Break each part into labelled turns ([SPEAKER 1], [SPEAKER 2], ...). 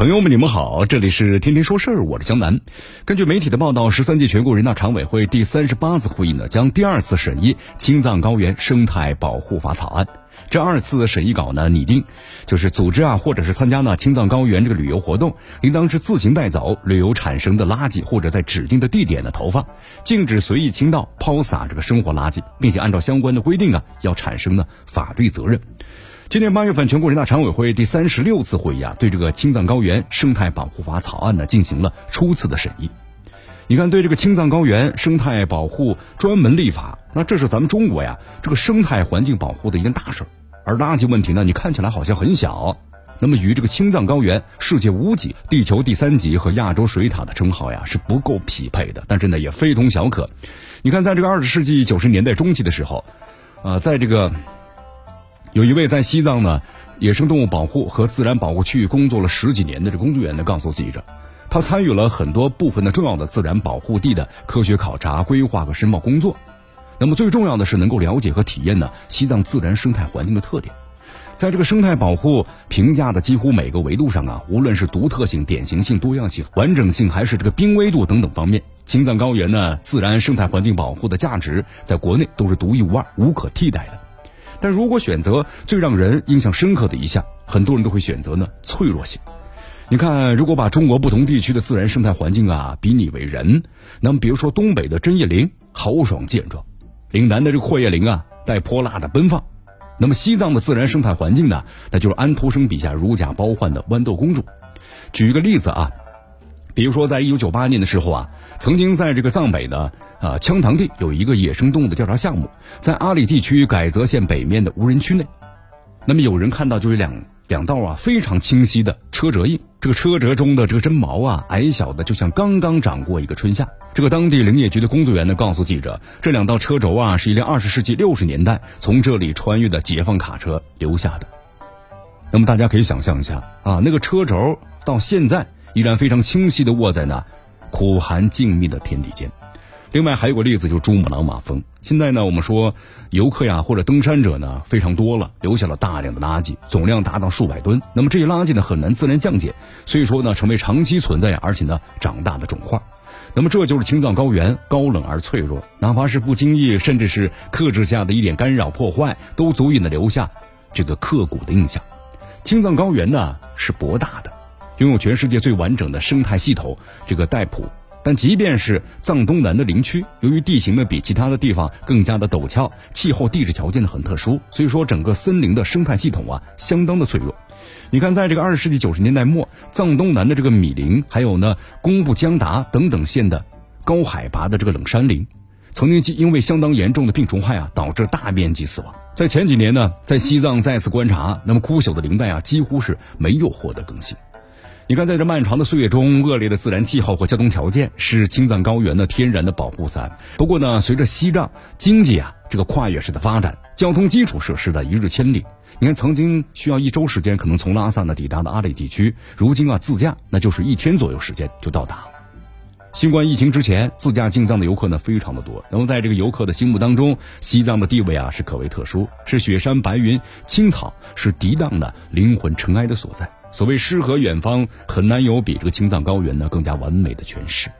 [SPEAKER 1] 朋友们，你们好，这里是天天说事儿，我是江南。根据媒体的报道，十三届全国人大常委会第三十八次会议呢，将第二次审议《青藏高原生态保护法》草案。这二次审议稿呢，拟定就是组织啊，或者是参加呢青藏高原这个旅游活动，应当是自行带走旅游产生的垃圾，或者在指定的地点的投放，禁止随意倾倒、抛洒这个生活垃圾，并且按照相关的规定啊，要产生呢法律责任。今年八月份，全国人大常委会第三十六次会议啊，对这个青藏高原生态保护法草案呢进行了初次的审议。你看，对这个青藏高原生态保护专门立法，那这是咱们中国呀这个生态环境保护的一件大事儿。而垃圾问题呢，你看起来好像很小，那么与这个青藏高原世界屋脊、地球第三极和亚洲水塔的称号呀是不够匹配的，但是呢也非同小可。你看，在这个二十世纪九十年代中期的时候，啊，在这个。有一位在西藏呢野生动物保护和自然保护区域工作了十几年的这工作人员呢告诉记者，他参与了很多部分的重要的自然保护地的科学考察、规划和申报工作。那么最重要的是能够了解和体验呢西藏自然生态环境的特点。在这个生态保护评价的几乎每个维度上啊，无论是独特性、典型性、多样性、完整性，还是这个濒危度等等方面，青藏高原呢自然生态环境保护的价值在国内都是独一无二、无可替代的。但如果选择最让人印象深刻的一项，很多人都会选择呢脆弱性。你看，如果把中国不同地区的自然生态环境啊比拟为人，那么比如说东北的针叶林豪爽健壮，岭南的这个阔叶林啊带泼辣的奔放，那么西藏的自然生态环境呢，那就是安徒生笔下如假包换的豌豆公主。举一个例子啊。比如说，在一九九八年的时候啊，曾经在这个藏北的啊羌塘地有一个野生动物的调查项目，在阿里地区改则县北面的无人区内，那么有人看到就有两两道啊非常清晰的车辙印，这个车辙中的这个针毛啊矮小的就像刚刚长过一个春夏。这个当地林业局的工作员呢告诉记者，这两道车轴啊是一辆二十世纪六十年代从这里穿越的解放卡车留下的。那么大家可以想象一下啊，那个车轴到现在。依然非常清晰的卧在那苦寒静谧的天地间。另外还有个例子，就珠穆朗玛峰。现在呢，我们说游客呀或者登山者呢非常多了，留下了大量的垃圾，总量达到数百吨。那么这些垃圾呢很难自然降解，所以说呢成为长期存在而且呢长大的肿块。那么这就是青藏高原高冷而脆弱，哪怕是不经意甚至是克制下的一点干扰破坏，都足以呢留下这个刻骨的印象。青藏高原呢是博大的。拥有全世界最完整的生态系统，这个代普。但即便是藏东南的林区，由于地形呢比其他的地方更加的陡峭，气候地质条件呢很特殊，所以说整个森林的生态系统啊相当的脆弱。你看，在这个二十世纪九十年代末，藏东南的这个米林，还有呢工布江达等等县的高海拔的这个冷杉林，曾经因为相当严重的病虫害啊，导致大面积死亡。在前几年呢，在西藏再次观察，那么枯朽的林带啊，几乎是没有获得更新。你看，在这漫长的岁月中，恶劣的自然气候和交通条件是青藏高原的天然的保护伞。不过呢，随着西藏经济啊这个跨越式的发展，交通基础设施的一日千里。你看，曾经需要一周时间可能从拉萨呢抵达的阿里地区，如今啊自驾那就是一天左右时间就到达。新冠疫情之前，自驾进藏的游客呢非常的多。那么在这个游客的心目当中，西藏的地位啊是可谓特殊，是雪山白云青草，是涤荡的灵魂尘埃的所在。所谓诗和远方，很难有比这个青藏高原呢更加完美的诠释。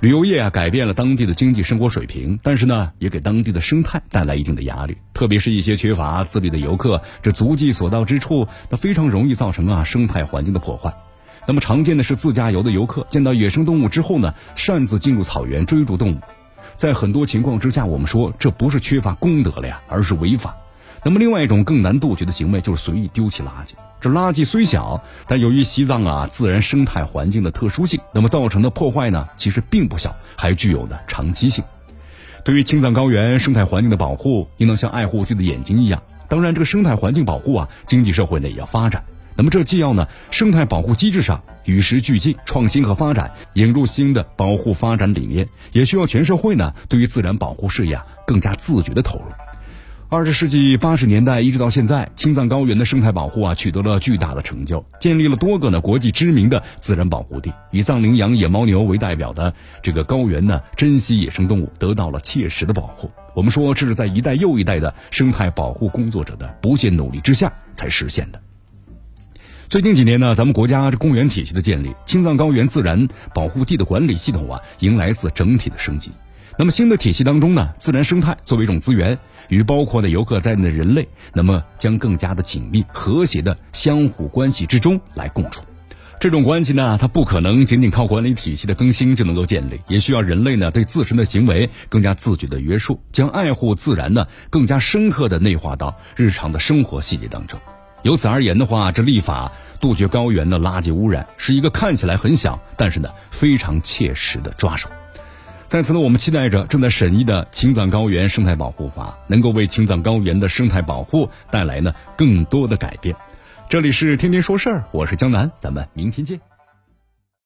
[SPEAKER 1] 旅游业啊改变了当地的经济生活水平，但是呢也给当地的生态带来一定的压力。特别是一些缺乏自律的游客，这足迹所到之处，那非常容易造成啊生态环境的破坏。那么常见的是自驾游的游客见到野生动物之后呢，擅自进入草原追逐动物。在很多情况之下，我们说这不是缺乏公德了呀，而是违法。那么另外一种更难杜绝的行为就是随意丢弃垃圾。这垃圾虽小，但由于西藏啊自然生态环境的特殊性，那么造成的破坏呢其实并不小，还具有呢长期性。对于青藏高原生态环境的保护，应当像爱护自己的眼睛一样。当然，这个生态环境保护啊，经济社会呢也要发展。那么这既要呢生态保护机制上与时俱进、创新和发展，引入新的保护发展理念，也需要全社会呢对于自然保护事业啊更加自觉的投入。二十世纪八十年代一直到现在，青藏高原的生态保护啊取得了巨大的成就，建立了多个呢国际知名的自然保护地。以藏羚羊、野牦牛为代表的这个高原呢，珍稀野生动物得到了切实的保护。我们说，这是在一代又一代的生态保护工作者的不懈努力之下才实现的。最近几年呢，咱们国家这公园体系的建立，青藏高原自然保护地的管理系统啊，迎来自整体的升级。那么新的体系当中呢，自然生态作为一种资源，与包括的游客在内的人类，那么将更加的紧密、和谐的相互关系之中来共处。这种关系呢，它不可能仅仅靠管理体系的更新就能够建立，也需要人类呢对自身的行为更加自觉的约束，将爱护自然呢更加深刻的内化到日常的生活细节当中。由此而言的话，这立法杜绝高原的垃圾污染，是一个看起来很小，但是呢非常切实的抓手。在此呢，我们期待着正在审议的《青藏高原生态保护法》能够为青藏高原的生态保护带来呢更多的改变。这里是天天说事儿，我是江南，咱们明天见。